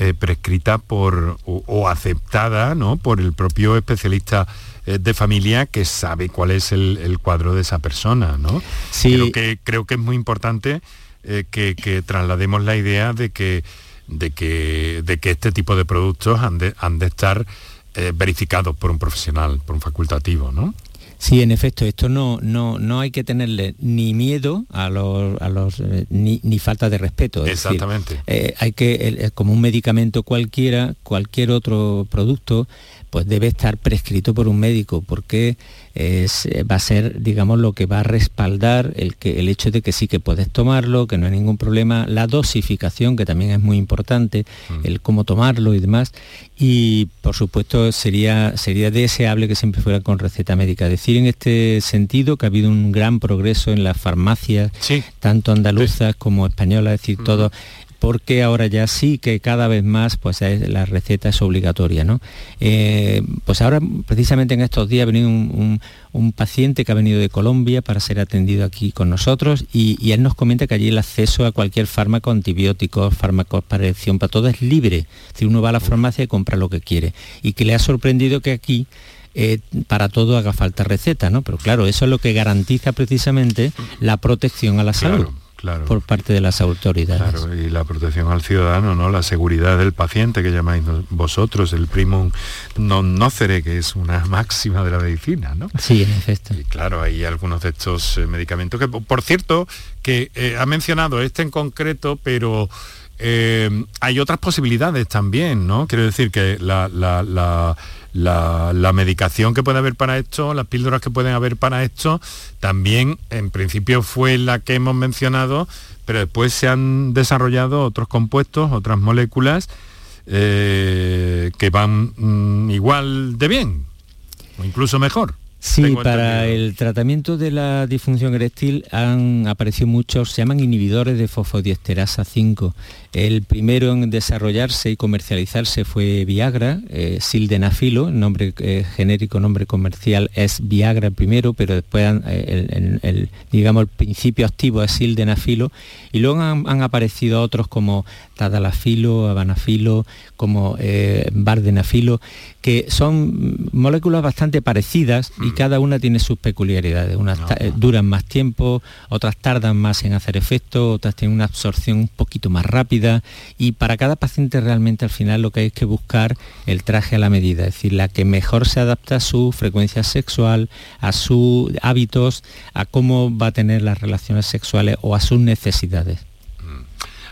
eh, prescrita por, o, aceptada ¿no? por el propio especialista eh, de familia que sabe cuál es el, cuadro de esa persona. ¿no? Sí. Creo, que, creo que es muy importante eh, que, traslademos la idea de que, de que, de que este tipo de productos han de, han de estar verificados por un profesional, por un facultativo. ¿no? Sí, en efecto, esto no, no, no hay que tenerle ni miedo a los, a los ni, falta de respeto. Exactamente. hay que, como un medicamento cualquiera, cualquier otro producto, pues debe estar prescrito por un médico, porque va a ser, digamos, lo que va a respaldar el, que, el hecho de que sí que puedes tomarlo, que no hay ningún problema, la dosificación, que también es muy importante, mm. el cómo tomarlo y demás, y por supuesto sería, sería deseable que siempre fuera con receta médica. Decir en este sentido que ha habido un gran progreso en las farmacias, tanto andaluzas como españolas, es decir, todo porque ahora ya sí que cada vez más pues la receta es obligatoria. ¿no? Eh, pues ahora precisamente en estos días ha venido un, paciente que ha venido de Colombia para ser atendido aquí con nosotros y, él nos comenta que allí el acceso a cualquier fármaco, antibióticos, fármacos para elección, para todo es libre. Si uno va a la farmacia y compra lo que quiere. Y que le ha sorprendido que aquí eh, para todo haga falta receta, ¿no? Pero claro, eso es lo que garantiza precisamente la protección a la salud por parte de las autoridades. Claro, y la protección al ciudadano, ¿no? La seguridad del paciente que llamáis vosotros, el primum non nocere, que es una máxima de la medicina, ¿no? Sí, en efecto. Y claro, hay algunos de estos eh, medicamentos que, por cierto, que eh, ha mencionado este en concreto, pero eh, hay otras posibilidades también, ¿no? Quiero decir que la, la, medicación que puede haber para esto, las píldoras que pueden haber para esto, también en principio fue la que hemos mencionado, pero después se han desarrollado otros compuestos, otras moléculas eh, que van mm, igual de bien, o incluso mejor. Sí, para el tratamiento de la disfunción eréctil han aparecido muchos, se llaman inhibidores de fosfodiesterasa 5. El primero en desarrollarse y comercializarse fue Viagra, eh, sildenafilo, el nombre eh, genérico, nombre comercial es Viagra primero, pero después eh, el, digamos, el principio activo es sildenafilo y luego han, aparecido otros como tadalafilo, habanafilo, como bardenafilo, que son moléculas bastante parecidas y mm. cada una tiene sus peculiaridades. Unas ah. duran más tiempo, otras tardan más en hacer efecto, otras tienen una absorción un poquito más rápida y para cada paciente realmente al final lo que hay que buscar el traje a la medida, es decir, la que mejor se adapta a su frecuencia sexual, a sus hábitos, a cómo va a tener las relaciones sexuales o a sus necesidades.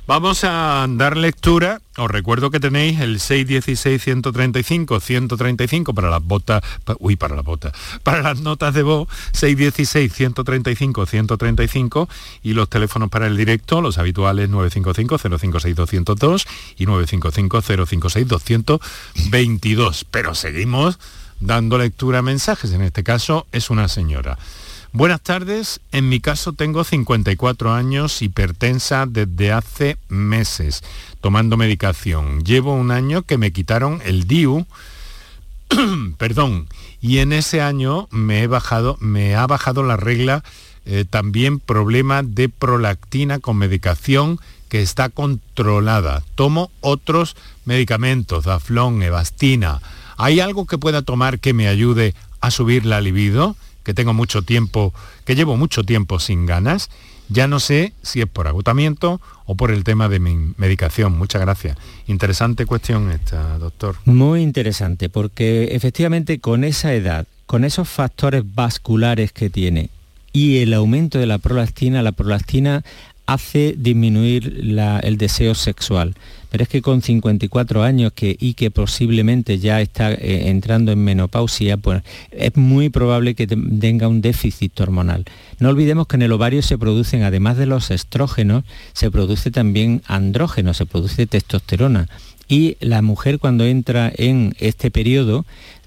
Vamos a dar lectura. Os recuerdo que tenéis el 616-135, 135 para las botas, uy, para las botas, para las notas de voz, 616-135, 135 y los teléfonos para el directo, los habituales 955-056-202 y 955-056-222. Pero seguimos dando lectura a mensajes, en este caso es una señora. Buenas tardes, en mi caso tengo 54 años, hipertensa desde hace meses, tomando medicación. Llevo un año que me quitaron el DIU, perdón, y en ese año me he bajado, ha bajado la regla eh, también problema de prolactina con medicación que está controlada. Tomo otros medicamentos, Daflón, Evastina. ¿Hay algo que pueda tomar que me ayude a subir la libido? Que tengo mucho tiempo, que llevo mucho tiempo sin ganas. Ya no sé si es por agotamiento o por el tema de mi medicación. Muchas gracias. Interesante cuestión esta, doctor. Muy interesante, porque efectivamente con esa edad, con esos factores vasculares que tiene y el aumento de la prolactina, la prolactina hace disminuir el deseo sexual. Pero es que con 54 años que, y que posiblemente ya está eh, entrando en menopausia, pues es muy probable que tenga un déficit hormonal. No olvidemos que en el ovario se producen, además de los estrógenos, se produce también andrógeno, se produce testosterona. Y la mujer cuando entra en este periodo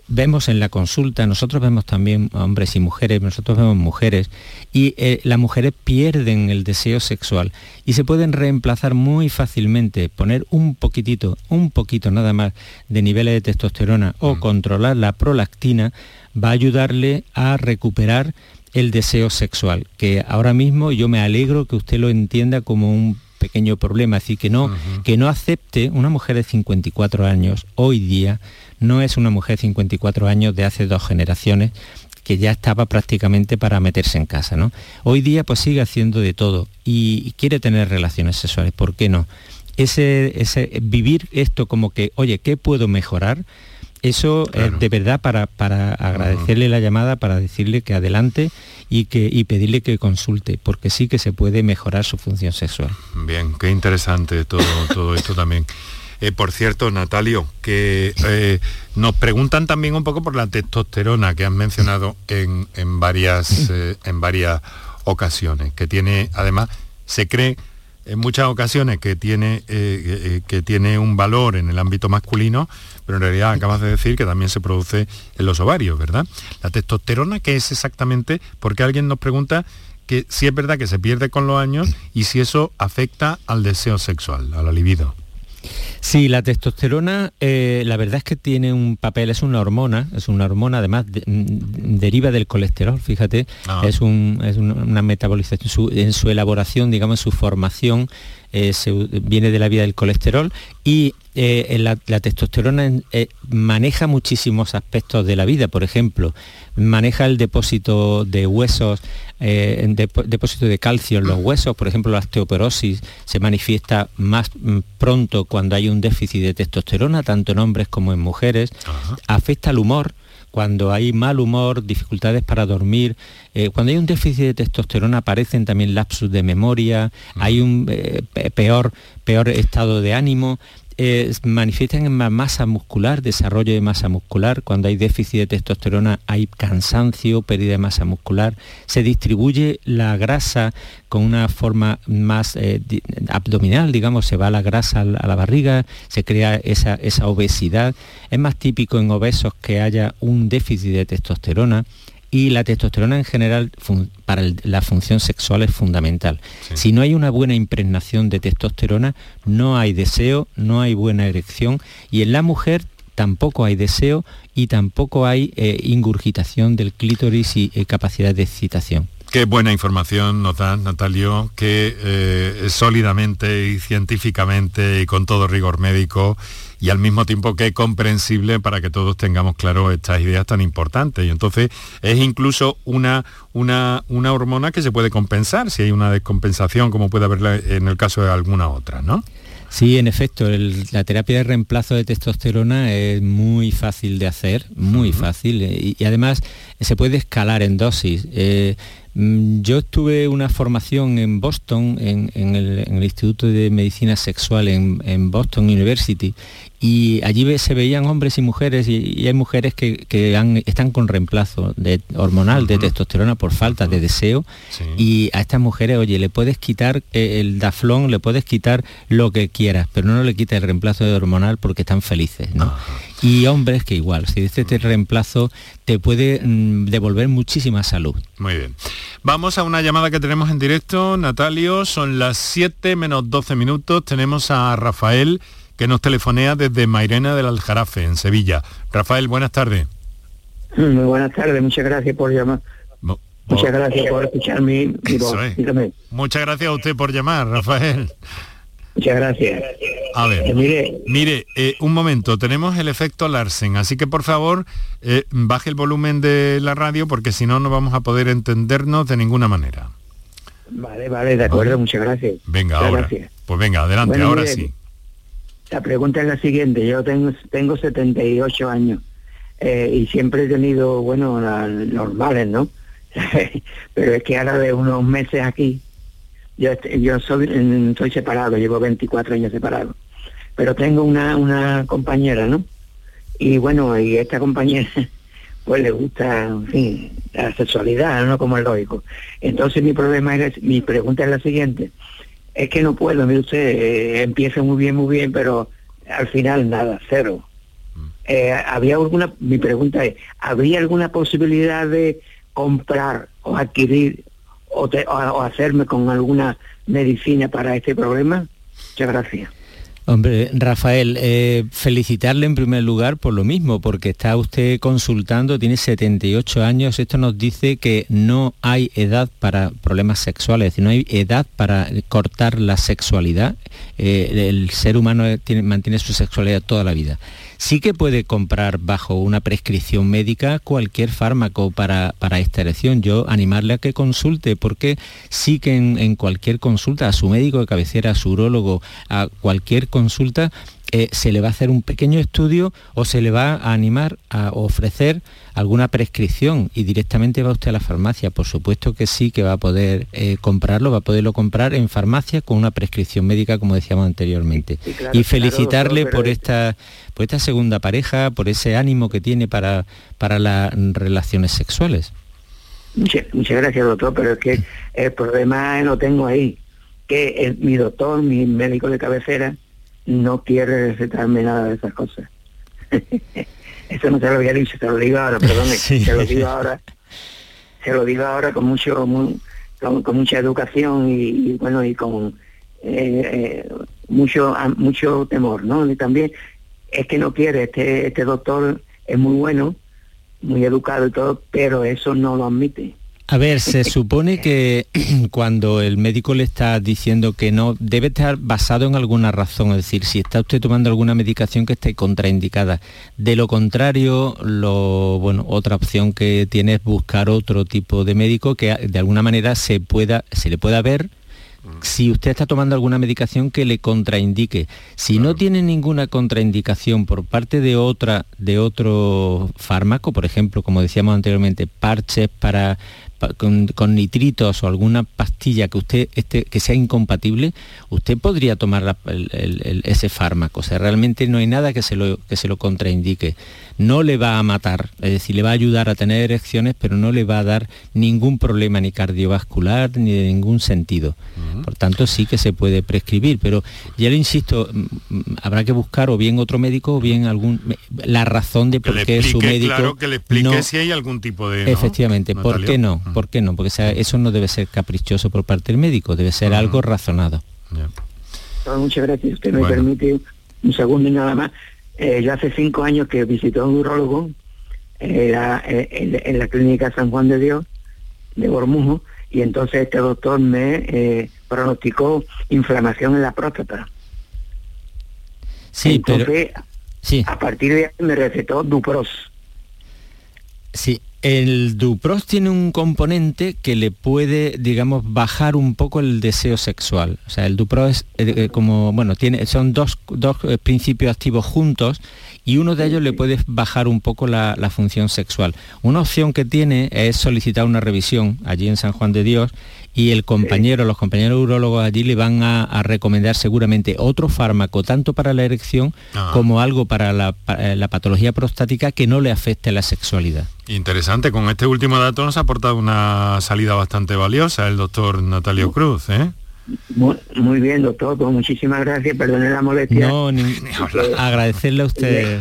vemos en la consulta, nosotros vemos también hombres y mujeres, nosotros vemos mujeres, y eh, las mujeres pierden el deseo sexual y se pueden reemplazar muy fácilmente, poner un poquitito, un poquito nada más de niveles de testosterona o mm. controlar la prolactina, va a ayudarle a recuperar el deseo sexual, que ahora mismo yo me alegro que usted lo entienda como un pequeño problema, así que no, que no acepte una mujer de 54 años hoy día no es una mujer de 54 años de hace dos generaciones que ya estaba prácticamente para meterse en casa. ¿no? Hoy día pues sigue haciendo de todo y, quiere tener relaciones sexuales, ¿por qué no? Ese, ese, vivir esto como que, oye, ¿qué puedo mejorar? Eso es de verdad para, para agradecerle la llamada, para decirle que adelante y, que, y pedirle que consulte, porque sí que se puede mejorar su función sexual. Bien, qué interesante todo, todo esto también. Eh, por cierto, Natalio, que eh, nos preguntan también un poco por la testosterona que han mencionado en, varias, eh, en varias ocasiones, que tiene, además, se cree en muchas ocasiones que tiene, que tiene un valor en el ámbito masculino, pero en realidad acabas de decir que también se produce en los ovarios, ¿verdad? La testosterona, ¿qué es exactamente? Porque alguien nos pregunta que si es verdad que se pierde con los años y si eso afecta al deseo sexual, a la libido. Sí, la testosterona, eh, la verdad es que tiene un papel, es una hormona, es una hormona, además mm, deriva del colesterol, fíjate, ah. es, una metabolización, en su elaboración, digamos, su formación eh, viene de la vida del colesterol y eh, la, testosterona maneja muchísimos aspectos de la vida, por ejemplo, maneja el depósito de huesos, eh, depósito de calcio en los huesos, por ejemplo la osteoporosis se manifiesta más mm, pronto cuando hay un déficit de testosterona, tanto en hombres como en mujeres, afecta al humor, cuando hay mal humor, dificultades para dormir, eh, cuando hay un déficit de testosterona aparecen también lapsus de memoria, hay un eh, peor, peor estado de ánimo, eh, manifiestan en masa muscular, desarrollo de masa muscular. Cuando hay déficit de testosterona hay cansancio, pérdida de masa muscular. Se distribuye la grasa con una forma más eh, abdominal, digamos, se va la grasa a la barriga, se crea esa, esa obesidad. Es más típico en obesos que haya un déficit de testosterona y la testosterona en general para la función sexual es fundamental. Si no hay una buena impregnación de testosterona, no hay deseo, no hay buena erección y en la mujer tampoco hay deseo y tampoco hay eh, ingurgitación del clítoris y eh, capacidad de excitación. Qué buena información nos Natalio, que eh, sólidamente y científicamente y con todo rigor médico y al mismo tiempo que comprensible para que todos tengamos claro estas ideas tan importantes. Y entonces es incluso una, una, una hormona que se puede compensar si hay una descompensación como puede haberla en el caso de alguna otra, ¿no? Sí, en efecto, la terapia de reemplazo de testosterona es muy fácil de hacer, muy fácil, eh, y, además se puede escalar en dosis. Eh, yo tuve una formación en Boston, en, el, Instituto de Medicina Sexual en Boston University, y allí se veían hombres y mujeres y, hay mujeres que, están con reemplazo de, hormonal de testosterona por falta de deseo y a estas mujeres, oye, le puedes quitar eh, el daflón, le puedes quitar lo que quieras, pero no le quites el reemplazo de hormonal porque están felices, ¿no? Y hombres que igual, si este, este reemplazo te puede mm, devolver muchísima salud. Muy bien. Vamos a una llamada que tenemos en directo, Natalio, son las 7 menos 12 minutos, tenemos a Rafael que nos telefonea desde Mairena del Aljarafe, en Sevilla. Rafael, buenas tardes. Muy buenas tardes, muchas gracias por llamar. Muchas gracias por escuchar mi, voz. Muchas gracias a usted por llamar, Rafael. Muchas gracias. A ver, eh, mire, mire eh, un momento, tenemos el efecto Larsen, así que por favor eh, baje el volumen de la radio porque si no no vamos a poder entendernos de ninguna manera. Vale, vale, de acuerdo, muchas gracias. Venga, ahora. Pues venga, adelante, ahora sí. La pregunta es la siguiente, yo tengo, tengo 78 años y siempre he tenido, bueno, normales, ¿no? Pero es que ahora de unos meses aquí yo, yo soy, estoy separado, llevo 24 años separado, pero tengo una, una compañera, ¿no? Y bueno, y esta compañera pues le gusta, en fin, la sexualidad, ¿no? Como el lógico. Entonces mi problema es, mi pregunta es la siguiente, es que no puedo, mire usted, eh, empieza muy bien, muy bien, pero al final nada, cero. Mm. Eh, había alguna, mi pregunta es, ¿habría alguna posibilidad de comprar o adquirir o, hacerme con alguna medicina para este problema? Muchas gracias. Hombre, Rafael, eh, felicitarle en primer lugar por lo mismo, porque está usted consultando, tiene 78 años, esto nos dice que no hay edad para problemas sexuales, es decir, no hay edad para cortar la sexualidad. Eh, el ser humano mantiene su sexualidad toda la vida sí que puede comprar bajo una prescripción médica cualquier fármaco para, para esta erección. Yo animarle a que consulte porque sí que en, cualquier consulta, a su médico de cabecera, a su urólogo, a cualquier consulta, eh, se le va a hacer un pequeño estudio o se le va a animar a ofrecer alguna prescripción y directamente va usted a la farmacia. Por supuesto que sí que va a poder eh, comprarlo, va a poderlo comprar en farmacia con una prescripción médica, como decíamos anteriormente. y felicitarle por, esta, por esta segunda pareja, por ese ánimo que tiene para, para las relaciones sexuales. Muchas, gracias, doctor, pero es que el problema lo tengo ahí, que mi doctor, mi médico de cabecera, no quiere recetarme nada de esas cosas. Eso no se lo había dicho, se lo digo ahora, perdón, se lo digo ahora, se lo digo ahora con mucho, con, mucha educación y, bueno y con eh, eh, mucho mucho temor, ¿no? Y también es que no quiere, este, este doctor es muy bueno, muy educado y todo, pero eso no lo admite. A ver, se supone que cuando el médico le está diciendo que no, debe estar basado en alguna razón, es decir, si está usted tomando alguna medicación que esté contraindicada. De lo contrario, lo, bueno, otra opción que tiene es buscar otro tipo de médico que de alguna manera se, pueda, se le pueda ver si usted está tomando alguna medicación que le contraindique. Si no tiene ninguna contraindicación por parte de otra de otro fármaco, por ejemplo, como decíamos anteriormente, parches para con, nitritos o alguna pastilla que usted esté, que sea incompatible, usted podría tomar ese fármaco. O sea, realmente no hay nada que se, lo, que se lo contraindique. No le va a matar, es decir, le va a ayudar a tener erecciones, pero no le va a dar ningún problema ni cardiovascular ni de ningún sentido. Por tanto, sí que se puede prescribir, pero ya le insisto, mm, mm, habrá que buscar o bien otro médico o bien algún la razón de por qué su médico claro que le explique si hay algún tipo de efectivamente, ¿por qué no? ¿Por qué no? Porque eso no debe ser caprichoso por parte del médico, debe ser algo razonado. Muchas gracias. Usted me permite un segundo y nada más. Eh, yo hace cinco años que visité a un urologo eh, en, la clínica San Juan de Dios de Bormujo y entonces este doctor me eh, pronosticó inflamación en la próstata. Sí, pero... Sí. A partir de ahí me recetó Dupros. Sí, el Dupros tiene un componente que le puede, digamos, bajar un poco el deseo sexual. O sea, el Dupros es eh, eh, como, bueno, tiene, son dos, eh, principios activos juntos y uno de ellos le puede bajar un poco la, función sexual. Una opción que tiene es solicitar una revisión allí en San Juan de Dios y el compañero, los compañeros urólogos allí le van a, recomendar seguramente otro fármaco, tanto para la erección ah. como algo para la, patología prostática que no le afecte la sexualidad. Interesante, con este último dato nos ha aportado una salida bastante valiosa el doctor Natalio Cruz. ¿eh? Muy, bien, doctor, pues muchísimas gracias, perdone la molestia. No, agradecerle a usted,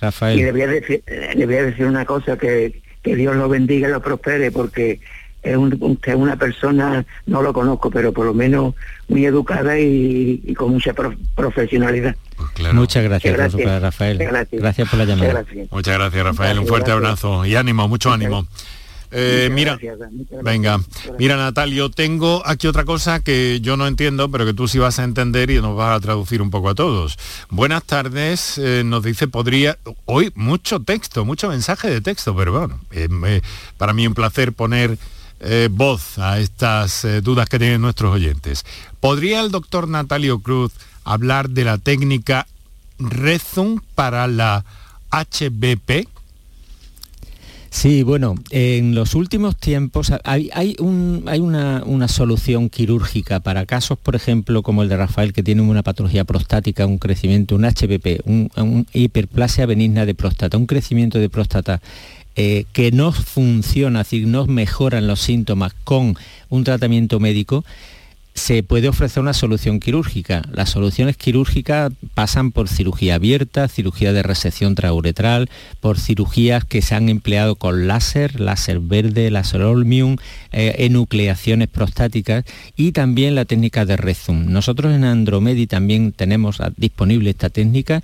Rafael. Y le voy a decir, le voy a decir una cosa, que, que Dios lo bendiga y lo prospere, porque es, un, es una persona, no lo conozco, pero por lo menos muy educada y, con mucha profesionalidad. Pues Muchas gracias, Rafael. Gracias. por la llamada. Muchas gracias, Rafael. un fuerte abrazo y ánimo, mucho ánimo. Eh, mira, venga, mira Natalio, tengo aquí otra cosa que yo no entiendo, pero que tú sí vas a entender y nos vas a traducir un poco a todos. Buenas tardes, eh, nos dice, podría, hoy mucho texto, mucho mensaje de texto, pero bueno, eh, para mí un placer poner voz a estas dudas que tienen nuestros oyentes. ¿Podría el doctor Natalio Cruz hablar de la técnica Rezum para la HBP? Sí, bueno, en los últimos tiempos hay, una, solución quirúrgica para casos, por ejemplo, como el de Rafael, que tiene una patología prostática, un crecimiento, un HPP, un, hiperplasia benigna de próstata, un crecimiento de próstata eh, que no funciona, es decir, no mejoran los síntomas con un tratamiento médico, se puede ofrecer una solución quirúrgica. Las soluciones quirúrgicas pasan por cirugía abierta, cirugía de resección trauretral, por cirugías que se han empleado con láser, láser verde, láser olmium, eh, enucleaciones prostáticas y también la técnica de Rezum. Nosotros en Andromedi también tenemos disponible esta técnica.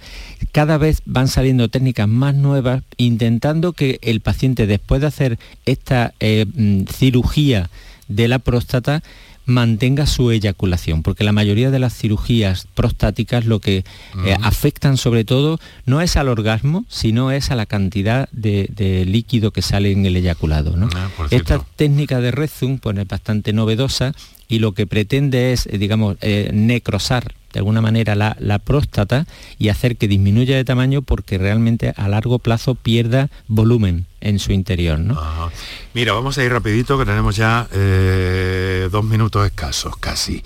Cada vez van saliendo técnicas más nuevas intentando que el paciente después de hacer esta eh, mm, cirugía de la próstata mantenga su eyaculación, porque la mayoría de las cirugías prostáticas lo que eh, afectan sobre todo no es al orgasmo, sino es a la cantidad de, líquido que sale en el eyaculado. Ah, Esta técnica de Rezum pues, es bastante novedosa y lo que pretende es, eh, digamos, eh, necrosar de alguna manera la, próstata y hacer que disminuya de tamaño porque realmente a largo plazo pierda volumen en su interior. ¿no? Mira, vamos a ir rapidito que tenemos ya eh, dos minutos escasos casi.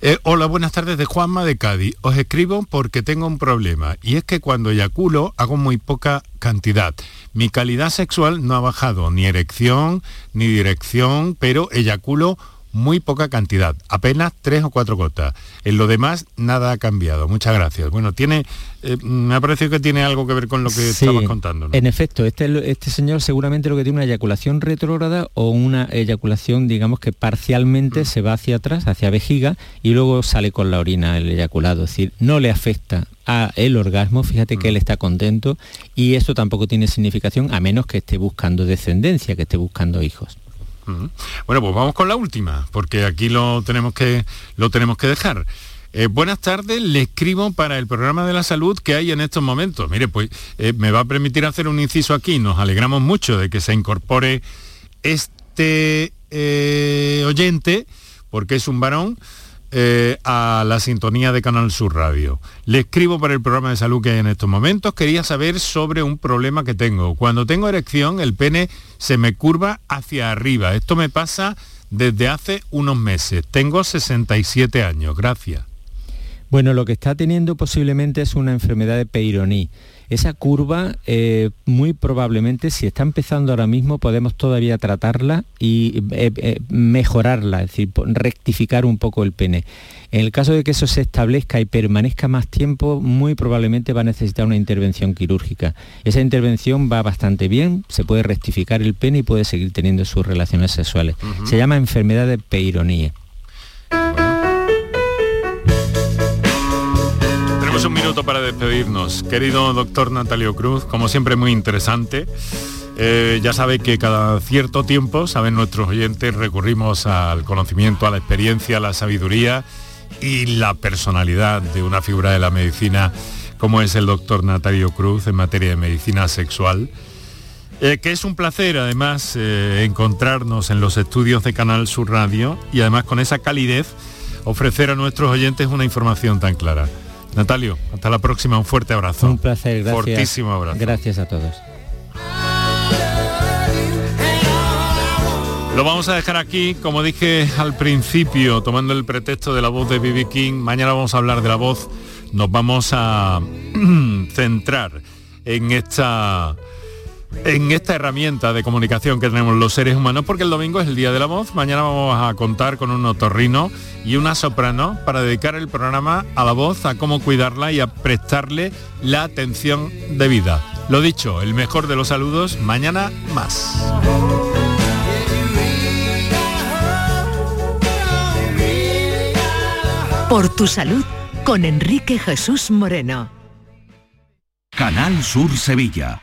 Eh, hola, buenas tardes de Juanma de Cádiz. Os escribo porque tengo un problema y es que cuando eyaculo hago muy poca cantidad. Mi calidad sexual no ha bajado, ni erección, ni dirección, pero eyaculo muy poca cantidad, apenas tres o cuatro gotas. En lo demás, nada ha cambiado. Muchas gracias. Bueno, tiene, eh, me ha parecido que tiene algo que ver con lo que estabas contando. En efecto, este, este señor seguramente lo que tiene una eyaculación retrógrada o una eyaculación, digamos que parcialmente mm. se va hacia atrás, hacia vejiga, y luego sale con la orina el eyaculado. Es decir, no le afecta a el orgasmo, fíjate que él está contento y esto tampoco tiene significación a menos que esté buscando descendencia, que esté buscando hijos. Bueno, pues vamos con la última, porque aquí lo tenemos que, lo tenemos que dejar. Eh, buenas tardes, le escribo para el programa de la salud que hay en estos momentos. Mire, pues eh, me va a permitir hacer un inciso aquí. Nos alegramos mucho de que se incorpore este eh, oyente, porque es un varón, eh, a la sintonía de Canal Sur Radio. Le escribo para el programa de salud que hay en estos momentos. Quería saber sobre un problema que tengo. Cuando tengo erección, el pene se me curva hacia arriba. Esto me pasa desde hace unos meses. Tengo 67 años. Gracias. Bueno, lo que está teniendo posiblemente es una enfermedad de Peyronie esa curva, eh, muy probablemente, si está empezando ahora mismo, podemos todavía tratarla y eh, eh, mejorarla, es decir, rectificar un poco el pene. En el caso de que eso se establezca y permanezca más tiempo, muy probablemente va a necesitar una intervención quirúrgica. Esa intervención va bastante bien, se puede rectificar el pene y puede seguir teniendo sus relaciones sexuales. Se llama enfermedad de Peyronie. Un minuto para despedirnos. Querido doctor Natalio Cruz, como siempre muy interesante. Eh, ya sabe que cada cierto tiempo, saben nuestros oyentes, recurrimos al conocimiento, a la experiencia, a la sabiduría y la personalidad de una figura de la medicina como es el doctor Natalio Cruz en materia de medicina sexual. Eh, que es un placer además eh, encontrarnos en los estudios de Canal Sur Radio y además con esa calidez ofrecer a nuestros oyentes una información tan clara. Natalio, hasta la próxima, un fuerte abrazo. Un placer, gracias. Fortísimo abrazo. Gracias a todos. Lo vamos a dejar aquí, como dije al principio, tomando el pretexto de la voz de B.B. King. Mañana vamos a hablar de la voz. Nos vamos a centrar en esta en esta herramienta de comunicación que tenemos los seres humanos, porque el domingo es el Día de la Voz. Mañana vamos a contar con un otorrino y una soprano para dedicar el programa a la voz, a cómo cuidarla y a prestarle la atención debida. Lo dicho, el mejor de los saludos, mañana más. Por tu salud, con Enrique Jesús Moreno. Canal Sur Sevilla.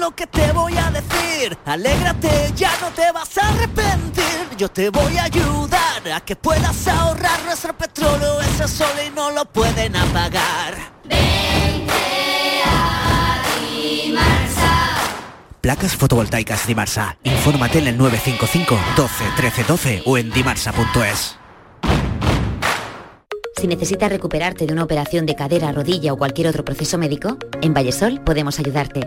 lo que te voy a decir. Alégrate, ya no te vas a arrepentir. Yo te voy a ayudar a que puedas ahorrar nuestro petróleo. Ese sol y no lo pueden apagar. Placas fotovoltaicas Dimarsa. Infórmate en el 955 12 13 12 o en dimarsa.es. Si necesitas recuperarte de una operación de cadera, rodilla o cualquier otro proceso médico, en Vallesol podemos ayudarte.